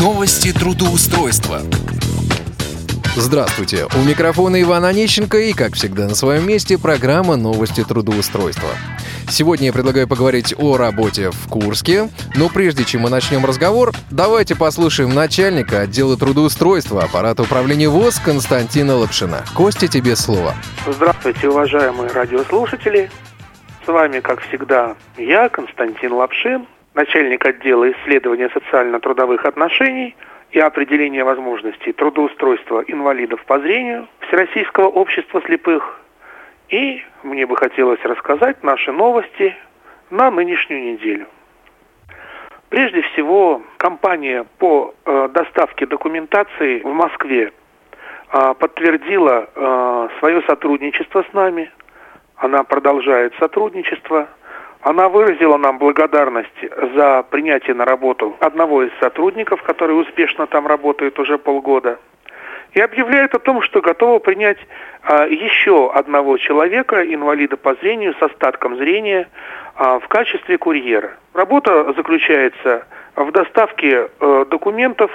Новости трудоустройства. Здравствуйте, у микрофона Иван Онищенко и, как всегда, на своем месте программа «Новости трудоустройства». Сегодня я предлагаю поговорить о работе в Курске, но прежде чем мы начнем разговор, давайте послушаем начальника отдела трудоустройства аппарата управления ВОЗ Константина Лапшина. Костя, тебе слово. Здравствуйте, уважаемые радиослушатели. С вами, как всегда, я, Константин Лапшин, начальник отдела исследования социально-трудовых отношений и определения возможностей трудоустройства инвалидов по зрению Всероссийского общества слепых. И мне бы хотелось рассказать наши новости на нынешнюю неделю. Прежде всего, компания по э, доставке документации в Москве э, подтвердила э, свое сотрудничество с нами. Она продолжает сотрудничество – она выразила нам благодарность за принятие на работу одного из сотрудников, который успешно там работает уже полгода, и объявляет о том, что готова принять а, еще одного человека, инвалида по зрению, с остатком зрения, а, в качестве курьера. Работа заключается в доставке а, документов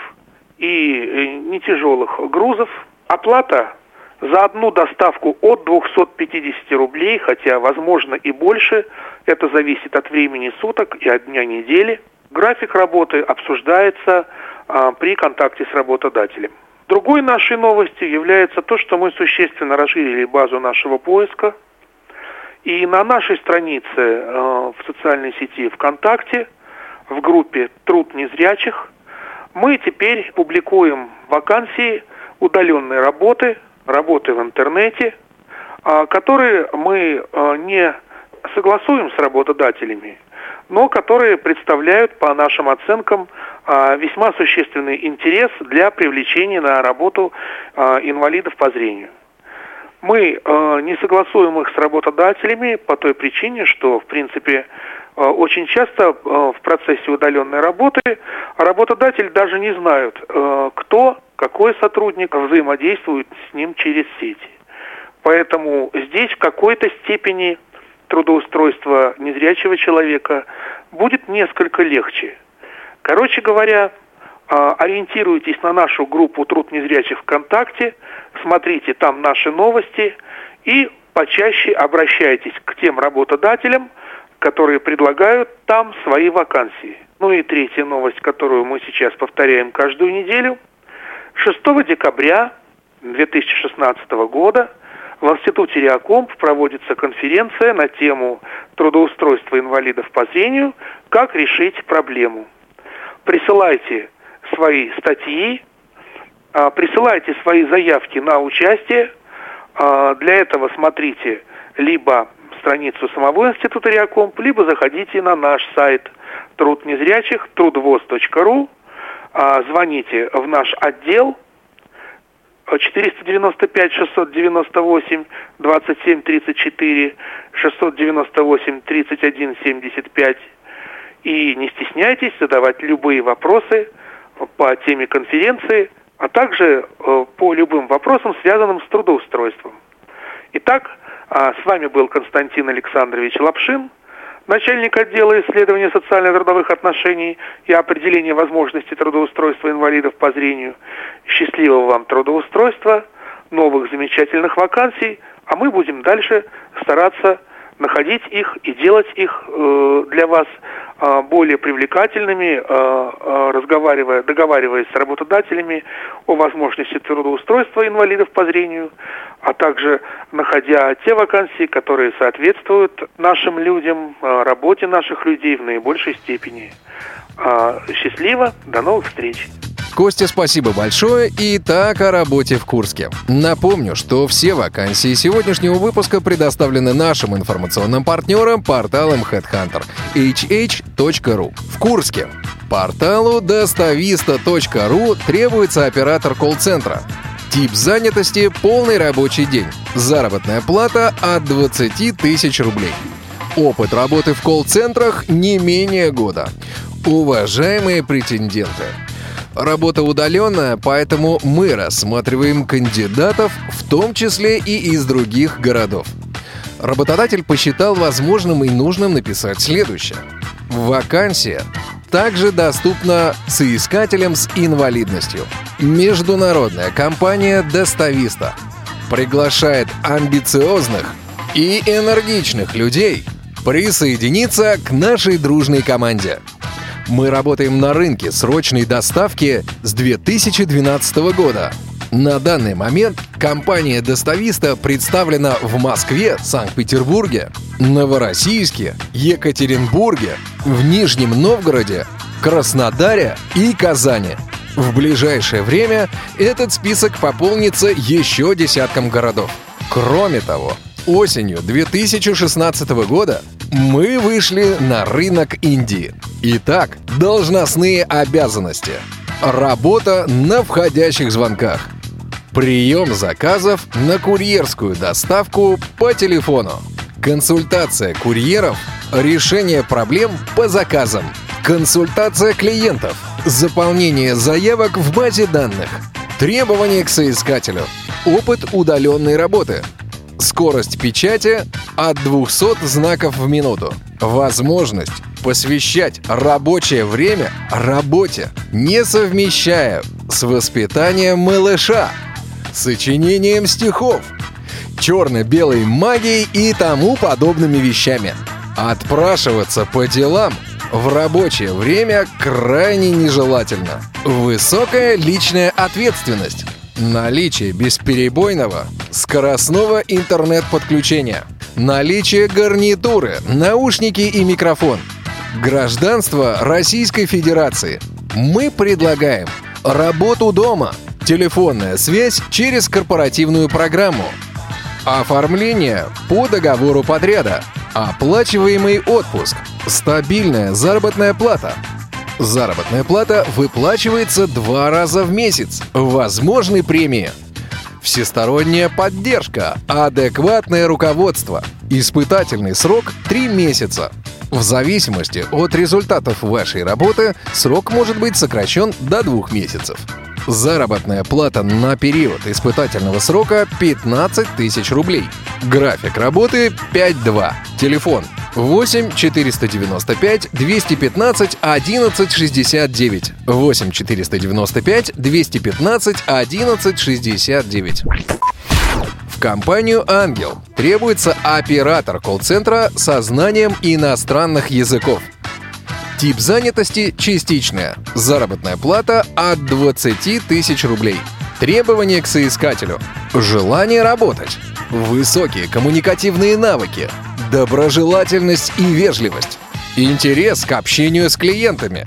и э, нетяжелых грузов. Оплата за одну доставку от 250 рублей, хотя возможно и больше, это зависит от времени суток и от дня недели. График работы обсуждается а, при контакте с работодателем. Другой нашей новостью является то, что мы существенно расширили базу нашего поиска. И на нашей странице э, в социальной сети ВКонтакте, в группе «Труд незрячих», мы теперь публикуем вакансии удаленной работы работы в интернете, а, которые мы а, не согласуем с работодателями, но которые представляют, по нашим оценкам, а, весьма существенный интерес для привлечения на работу инвалидов по зрению. Мы не согласуем их с работодателями по той причине, что, в принципе, очень часто в процессе удаленной работы работодатель даже не знает, кто какой сотрудник взаимодействует с ним через сети. Поэтому здесь в какой-то степени трудоустройство незрячего человека будет несколько легче. Короче говоря, а, ориентируйтесь на нашу группу «Труд незрячих ВКонтакте», смотрите там наши новости и почаще обращайтесь к тем работодателям, которые предлагают там свои вакансии. Ну и третья новость, которую мы сейчас повторяем каждую неделю – 6 декабря 2016 года в Институте Реакомп проводится конференция на тему трудоустройства инвалидов по зрению «Как решить проблему». Присылайте свои статьи, а, присылайте свои заявки на участие. А, для этого смотрите либо страницу самого Института Реакомп, либо заходите на наш сайт труд трудвоз.ру звоните в наш отдел. 495 698 27 34 698 31 75 и не стесняйтесь задавать любые вопросы по теме конференции, а также э, по любым вопросам, связанным с трудоустройством. Итак, а, с вами был Константин Александрович Лапшин – начальник отдела исследования социально-трудовых отношений и определения возможностей трудоустройства инвалидов по зрению. Счастливого вам трудоустройства, новых замечательных вакансий, а мы будем дальше стараться находить их и делать их э, для вас э, более привлекательными, э, э, разговаривая, договариваясь с работодателями о возможности трудоустройства инвалидов по зрению, а также находя те вакансии, которые соответствуют нашим людям, э, работе наших людей в наибольшей степени. Э, счастливо, до новых встреч! Костя, спасибо большое. И так о работе в Курске. Напомню, что все вакансии сегодняшнего выпуска предоставлены нашим информационным партнерам порталом HeadHunter hh.ru в Курске. Порталу достависта.ру требуется оператор колл-центра. Тип занятости – полный рабочий день. Заработная плата от 20 тысяч рублей. Опыт работы в колл-центрах не менее года. Уважаемые претенденты – Работа удаленная, поэтому мы рассматриваем кандидатов, в том числе и из других городов. Работодатель посчитал возможным и нужным написать следующее. Вакансия также доступна соискателям с инвалидностью. Международная компания «Достависта» приглашает амбициозных и энергичных людей присоединиться к нашей дружной команде. Мы работаем на рынке срочной доставки с 2012 года. На данный момент компания «Достависта» представлена в Москве, Санкт-Петербурге, Новороссийске, Екатеринбурге, в Нижнем Новгороде, Краснодаре и Казани. В ближайшее время этот список пополнится еще десятком городов. Кроме того, осенью 2016 года мы вышли на рынок Индии. Итак, должностные обязанности. Работа на входящих звонках. Прием заказов на курьерскую доставку по телефону. Консультация курьеров. Решение проблем по заказам. Консультация клиентов. Заполнение заявок в базе данных. Требования к соискателю. Опыт удаленной работы. Скорость печати от 200 знаков в минуту. Возможность посвящать рабочее время работе, не совмещая с воспитанием малыша, сочинением стихов, черно-белой магией и тому подобными вещами. Отпрашиваться по делам в рабочее время крайне нежелательно. Высокая личная ответственность. Наличие бесперебойного скоростного интернет-подключения. Наличие гарнитуры, наушники и микрофон. Гражданство Российской Федерации. Мы предлагаем работу дома, телефонная связь через корпоративную программу, оформление по договору подряда, оплачиваемый отпуск, стабильная заработная плата – Заработная плата выплачивается два раза в месяц. Возможны премии. Всесторонняя поддержка, адекватное руководство. Испытательный срок 3 месяца. В зависимости от результатов вашей работы срок может быть сокращен до двух месяцев. Заработная плата на период испытательного срока 15 тысяч рублей. График работы 5.2. Телефон 8 495 215 11 69. 8 495 215 11 69. В компанию «Ангел» требуется оператор колл-центра со знанием иностранных языков. Тип занятости – частичная. Заработная плата – от 20 тысяч рублей. Требования к соискателю. Желание работать. Высокие коммуникативные навыки. Доброжелательность и вежливость. Интерес к общению с клиентами.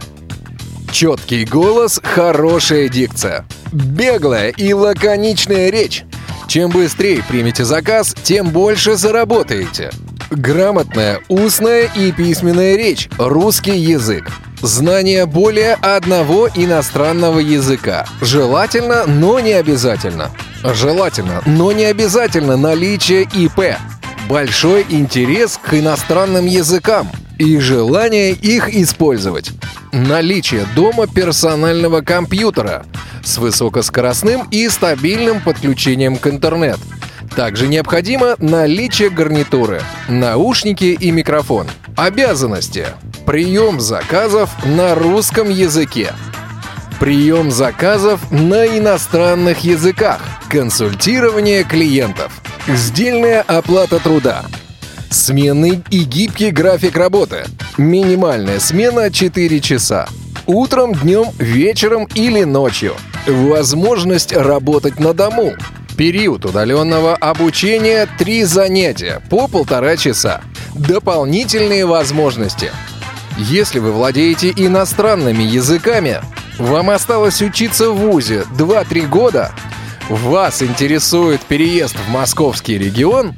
Четкий голос, хорошая дикция. Беглая и лаконичная речь. Чем быстрее примете заказ, тем больше заработаете. Грамотная устная и письменная речь, русский язык. Знание более одного иностранного языка. Желательно, но не обязательно. Желательно, но не обязательно наличие ИП большой интерес к иностранным языкам и желание их использовать. Наличие дома персонального компьютера с высокоскоростным и стабильным подключением к интернет. Также необходимо наличие гарнитуры, наушники и микрофон. Обязанности. Прием заказов на русском языке. Прием заказов на иностранных языках. Консультирование клиентов. Сдельная оплата труда. Сменный и гибкий график работы. Минимальная смена 4 часа. Утром, днем, вечером или ночью. Возможность работать на дому. Период удаленного обучения – 3 занятия по полтора часа. Дополнительные возможности. Если вы владеете иностранными языками, вам осталось учиться в ВУЗе 2-3 года, вас интересует переезд в московский регион,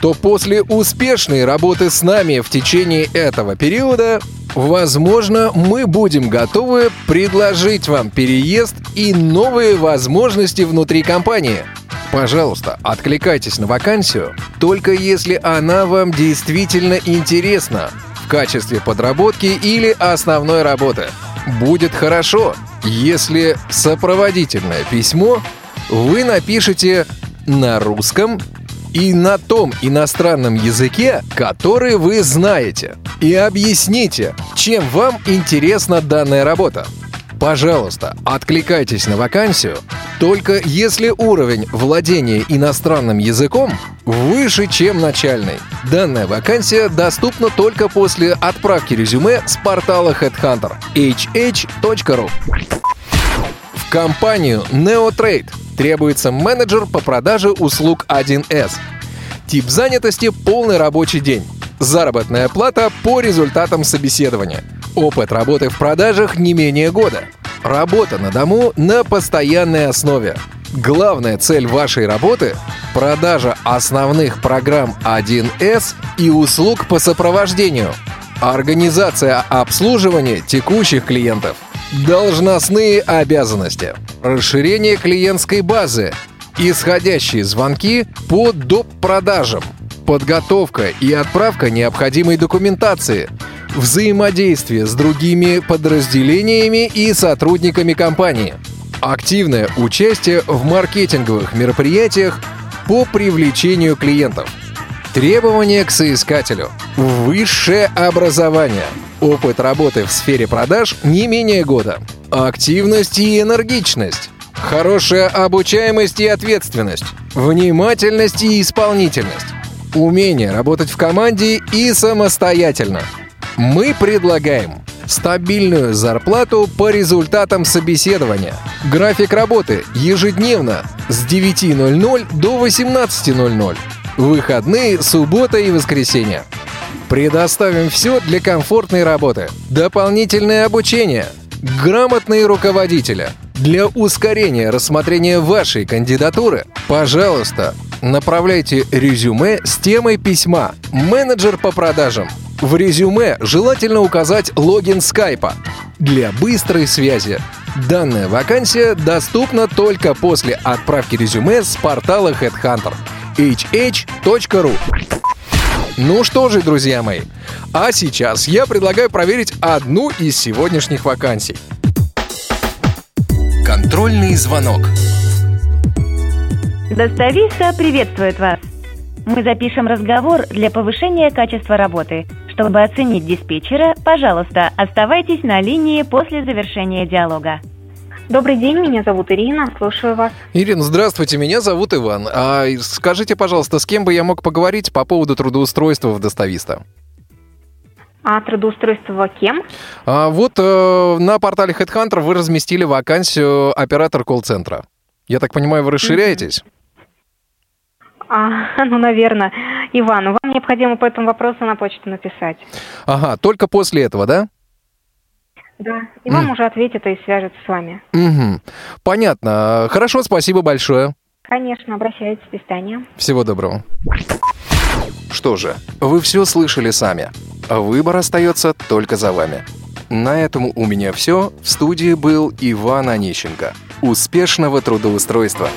то после успешной работы с нами в течение этого периода, возможно, мы будем готовы предложить вам переезд и новые возможности внутри компании. Пожалуйста, откликайтесь на вакансию, только если она вам действительно интересна в качестве подработки или основной работы. Будет хорошо, если сопроводительное письмо вы напишите на русском и на том иностранном языке, который вы знаете. И объясните, чем вам интересна данная работа. Пожалуйста, откликайтесь на вакансию, только если уровень владения иностранным языком выше, чем начальный. Данная вакансия доступна только после отправки резюме с портала Headhunter hh.ru. В компанию NeoTrade требуется менеджер по продаже услуг 1С. Тип занятости – полный рабочий день. Заработная плата по результатам собеседования. Опыт работы в продажах не менее года. Работа на дому на постоянной основе. Главная цель вашей работы – продажа основных программ 1С и услуг по сопровождению. Организация обслуживания текущих клиентов. Должностные обязанности. Расширение клиентской базы. Исходящие звонки по доп. продажам. Подготовка и отправка необходимой документации. Взаимодействие с другими подразделениями и сотрудниками компании. Активное участие в маркетинговых мероприятиях по привлечению клиентов. Требования к соискателю. Высшее образование. Опыт работы в сфере продаж не менее года. Активность и энергичность. Хорошая обучаемость и ответственность. Внимательность и исполнительность. Умение работать в команде и самостоятельно. Мы предлагаем стабильную зарплату по результатам собеседования. График работы ежедневно с 9.00 до 18.00. Выходные, суббота и воскресенье. Предоставим все для комфортной работы. Дополнительное обучение. Грамотные руководители. Для ускорения рассмотрения вашей кандидатуры, пожалуйста, направляйте резюме с темой письма «Менеджер по продажам». В резюме желательно указать логин скайпа для быстрой связи. Данная вакансия доступна только после отправки резюме с портала Headhunter hh.ru. Ну что же, друзья мои, а сейчас я предлагаю проверить одну из сегодняшних вакансий. Контрольный звонок. Достависта приветствует вас. Мы запишем разговор для повышения качества работы. Чтобы оценить диспетчера, пожалуйста, оставайтесь на линии после завершения диалога. Добрый день, меня зовут Ирина, слушаю вас. Ирина, здравствуйте, меня зовут Иван. А скажите, пожалуйста, с кем бы я мог поговорить по поводу трудоустройства в достависта? А трудоустройство кем? А, вот э, на портале Headhunter вы разместили вакансию оператор колл-центра. Я так понимаю, вы расширяетесь? А, ну, наверное. Иван, вам необходимо по этому вопросу на почту написать. Ага, только после этого, да? Да, и вам уже ответят и свяжутся с вами. Угу. Понятно. Хорошо, спасибо большое. Конечно, обращайтесь. До свидания. Всего доброго. Что же, вы все слышали сами. Выбор остается только за вами. На этом у меня все. В студии был Иван Онищенко. Успешного трудоустройства!